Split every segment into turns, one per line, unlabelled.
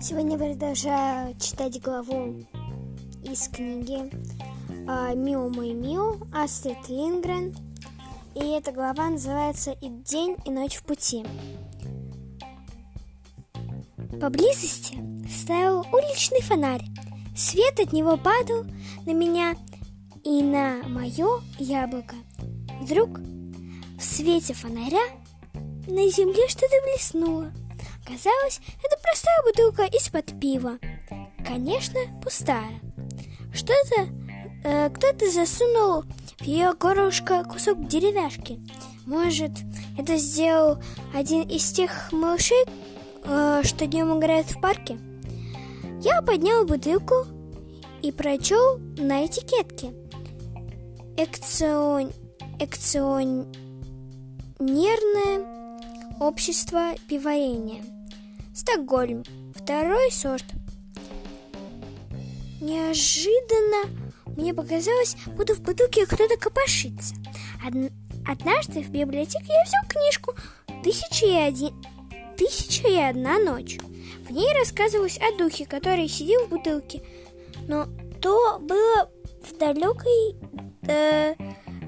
Сегодня продолжаю читать главу из книги а, «Мио мой Мио» Астрид Лингрен. И эта глава называется «И день, и ночь в пути». Поблизости стоял уличный фонарь. Свет от него падал на меня и на мое яблоко. Вдруг в свете фонаря на земле что-то блеснуло. Казалось, это простая бутылка из-под пива. Конечно, пустая. Что-то э, кто-то засунул в ее горлышко кусок деревяшки. Может, это сделал один из тех малышей, э, что днем играют в парке? Я поднял бутылку и прочел на этикетке. Экцион... Экционерное общество пивоварения. Стокгольм. Второй сорт. Неожиданно мне показалось, будто в бутылке кто-то копошится. Од... Однажды в библиотеке я взял книжку «Тысяча и, один... «Тысяча и одна ночь». В ней рассказывалось о духе, который сидел в бутылке. Но то было в далекой, э,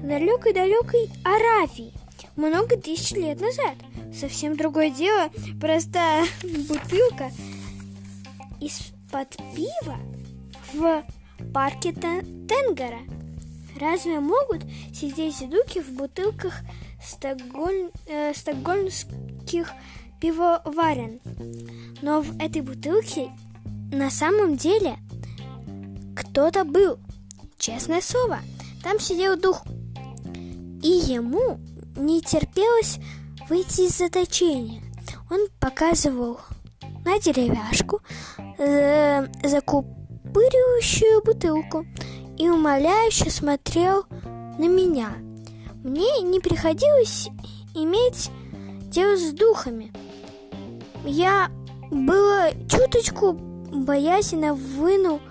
далекой-далекой Аравии, много тысяч лет назад. Совсем другое дело, простая бутылка из-под пива в парке Тенгара. Разве могут сидеть дуки в бутылках стокгольм, э, стокгольмских пивоварен? Но в этой бутылке на самом деле кто-то был. Честное слово, там сидел дух. И ему не терпелось выйти из заточения. Он показывал на деревяшку э, закупыривающую бутылку и умоляюще смотрел на меня. Мне не приходилось иметь дело с духами. Я было чуточку боязно вынул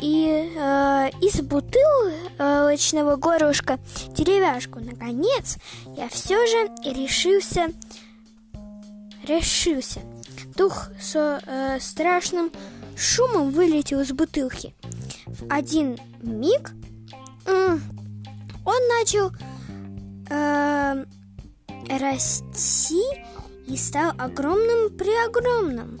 и э, из бутылочного горлышка деревяшку. Наконец, я все же решился, решился. Дух со э, страшным шумом вылетел из бутылки. В один миг э, он начал э, расти и стал огромным-преогромным.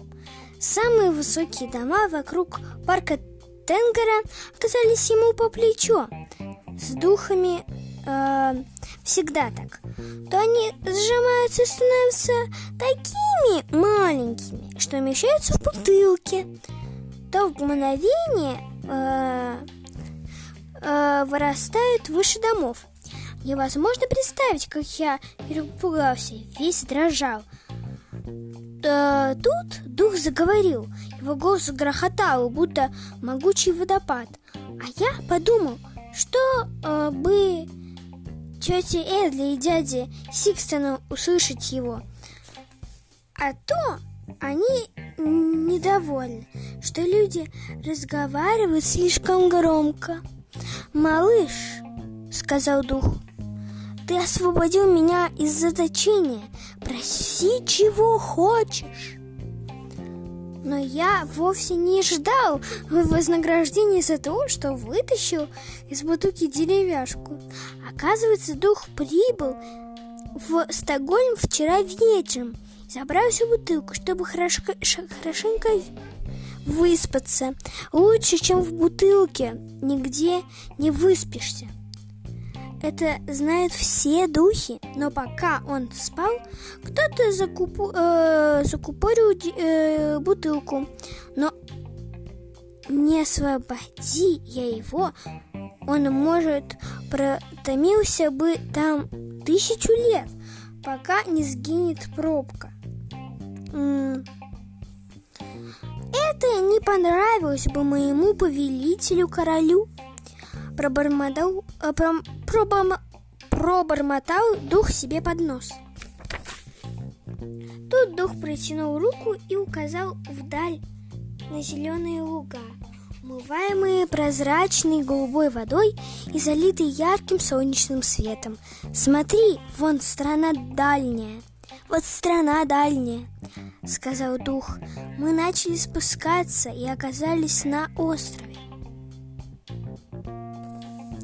Самые высокие дома вокруг парка Тенгера оказались ему по плечо. С духами э, всегда так. То они сжимаются и становятся такими маленькими, что умещаются в бутылке, то в мгновение э, э, вырастают выше домов. Невозможно представить, как я перепугался, весь дрожал. Э, тут дух заговорил. Его голос грохотал, будто могучий водопад. А я подумал, что э, бы тете Эдли и дяде Сикстону услышать его. А то они недовольны, что люди разговаривают слишком громко. «Малыш», — сказал дух, — «ты освободил меня из заточения. Проси, чего хочешь». Но я вовсе не ждал вознаграждения за то, что вытащил из бутылки деревяшку. Оказывается, дух прибыл в Стокгольм вчера вечером забрал всю бутылку, чтобы хорошо, хорошенько выспаться. Лучше, чем в бутылке, нигде не выспишься. Это знают все духи, но пока он спал, кто-то закупу, э, закупорил э, бутылку. Но не освободи я его, он, может, протомился бы там тысячу лет, пока не сгинет пробка. Это не понравилось бы моему повелителю-королю пробормотал, э, пром, пробом, пробормотал дух себе под нос. Тут дух протянул руку и указал вдаль на зеленые луга. Умываемые прозрачной голубой водой и залитые ярким солнечным светом. Смотри, вон страна дальняя. Вот страна дальняя, сказал дух. Мы начали спускаться и оказались на острове.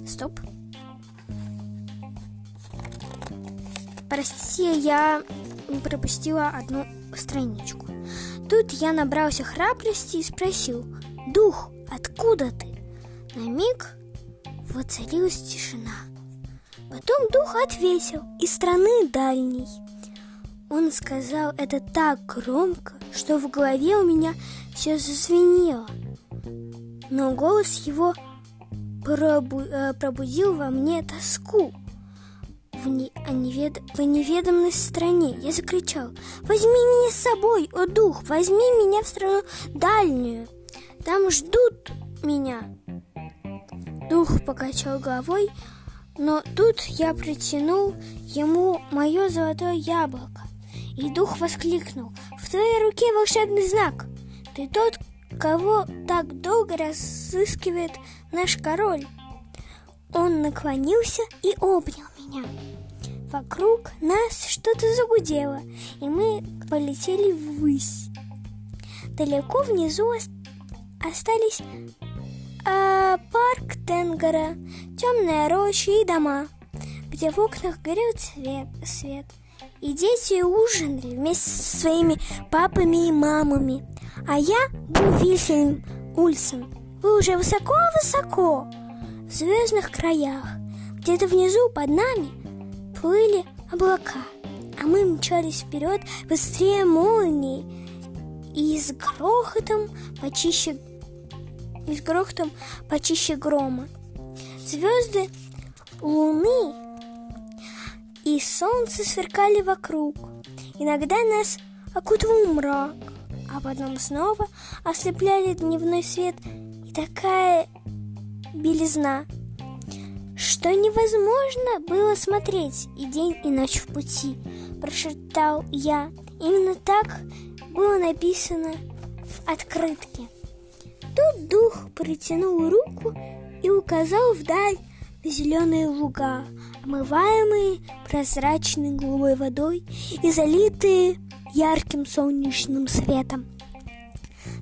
Стоп. Прости, я пропустила одну страничку. Тут я набрался храбрости и спросил, «Дух, откуда ты?» На миг воцарилась тишина. Потом дух ответил, из страны дальней. Он сказал это так громко, что в голове у меня все зазвенело. Но голос его пробу э, пробудил во мне тоску в, не, невед... в неведомой стране. Я закричал, возьми меня с собой, о дух, возьми меня в страну дальнюю. Там ждут меня. Дух покачал головой, но тут я протянул ему мое золотое яблоко. И дух воскликнул, в твоей руке волшебный знак. Ты тот, кого так долго разыскивает наш король. Он наклонился и обнял меня. Вокруг нас что-то загудело, и мы полетели ввысь. Далеко внизу остались а, парк Тенгара, темная роща и дома, где в окнах горел цвет, свет. И дети ужинали вместе со своими папами и мамами. А я был Вильфельм Ульсен. Вы уже высоко-высоко звездных краях. Где-то внизу под нами плыли облака, а мы мчались вперед быстрее молнии и с грохотом почище и с грохотом почище грома. Звезды, луны и солнце сверкали вокруг. Иногда нас окутывал мрак, а потом снова ослепляли дневной свет и такая белизна, что невозможно было смотреть и день, и ночь в пути, прошептал я. Именно так было написано в открытке. Тут дух протянул руку и указал вдаль на зеленые луга, омываемые прозрачной голубой водой и залитые ярким солнечным светом.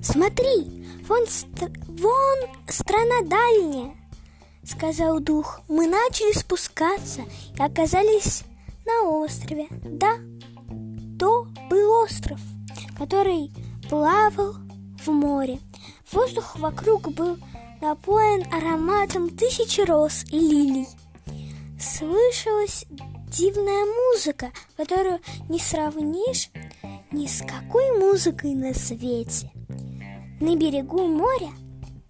Смотри, вон, ст- вон страна дальняя, сказал дух. Мы начали спускаться и оказались на острове. Да, то был остров, который плавал в море. Воздух вокруг был напоен ароматом тысячи роз и лилий. Слышалась дивная музыка, которую не сравнишь ни с какой музыкой на свете. На берегу моря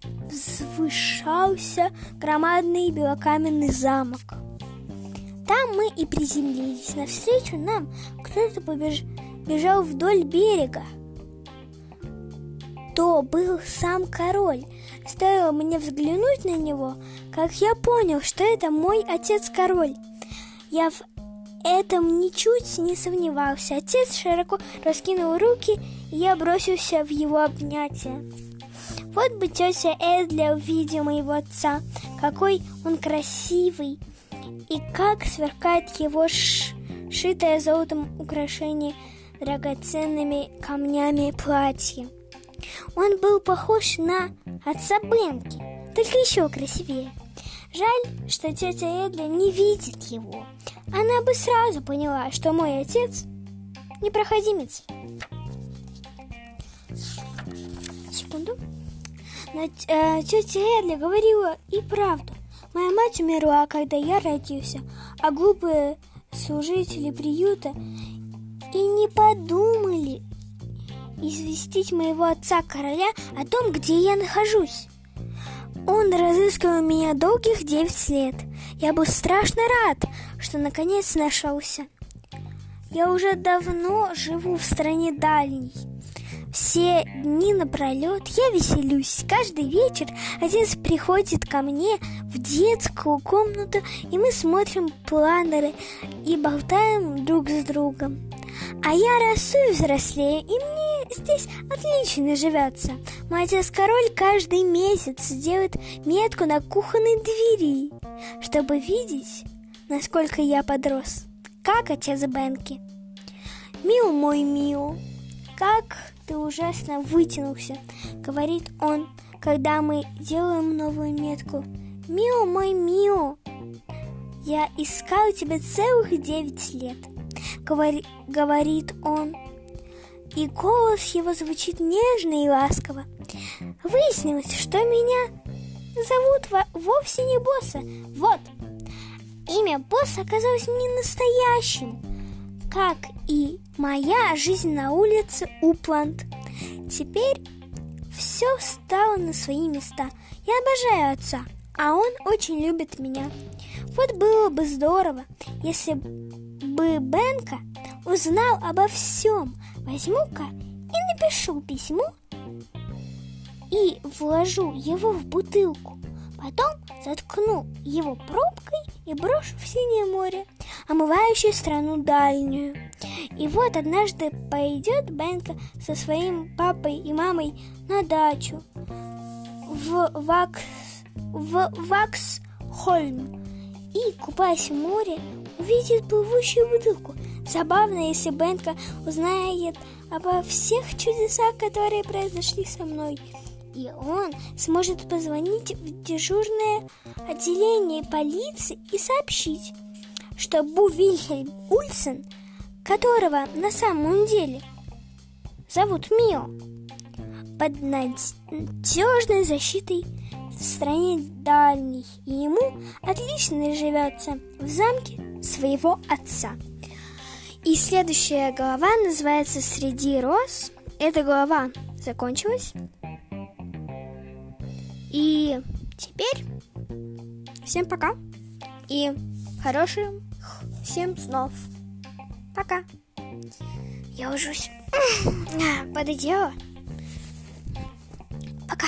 возвышался громадный белокаменный замок. Там мы и приземлились. Навстречу нам кто-то побеж... бежал вдоль берега. То был сам король. Стоило мне взглянуть на него, как я понял, что это мой отец-король. Я в этом ничуть не сомневался. Отец широко раскинул руки, и я бросился в его объятия. Вот бы тетя Эдля увидела моего отца, какой он красивый, и как сверкает его шитое золотом украшение драгоценными камнями платье. Он был похож на отца Бенки, только еще красивее. Жаль, что тетя Эдля не видит его. Она бы сразу поняла, что мой отец непроходимец. Секунду. Но э, тетя Эдля говорила и правду. Моя мать умерла, когда я родился, а глупые служители приюта и не подумали известить моего отца-короля о том, где я нахожусь. Он разыскивал меня долгих девять лет. Я был страшно рад, что наконец нашелся. Я уже давно живу в стране дальней. Все дни напролет я веселюсь. Каждый вечер отец приходит ко мне в детскую комнату, и мы смотрим планеры и болтаем друг с другом. А я расту и взрослею, и мне здесь отлично живется. Мой отец-король каждый месяц делает метку на кухонной двери, чтобы видеть, насколько я подрос. Как отец Бенки. Мил мой Мио, как ты ужасно вытянулся, говорит он, когда мы делаем новую метку. Мио мой Мио, я искал тебя целых девять лет, говори, говорит он и голос его звучит нежно и ласково. Выяснилось, что меня зовут вовсе не босса. Вот, имя босса оказалось не настоящим, как и моя жизнь на улице Упланд. Теперь все стало на свои места. Я обожаю отца, а он очень любит меня. Вот было бы здорово, если бы Бенка узнал обо всем, Возьму-ка и напишу письмо и вложу его в бутылку. Потом заткну его пробкой и брошу в синее море, омывающее страну дальнюю. И вот однажды пойдет Бенка со своим папой и мамой на дачу в, Вакс, в Ваксхольм и, купаясь в море, увидит плывущую бутылку – Забавно, если Бенка узнает обо всех чудесах, которые произошли со мной. И он сможет позвонить в дежурное отделение полиции и сообщить, что Бу Вильхельм Ульсен, которого на самом деле зовут Мио, под надежной защитой в стране дальней, и ему отлично живется в замке своего отца. И следующая глава называется «Среди роз». Эта глава закончилась. И теперь всем пока. И хороших всем снов. Пока. Я ужусь. Пододела. Пока.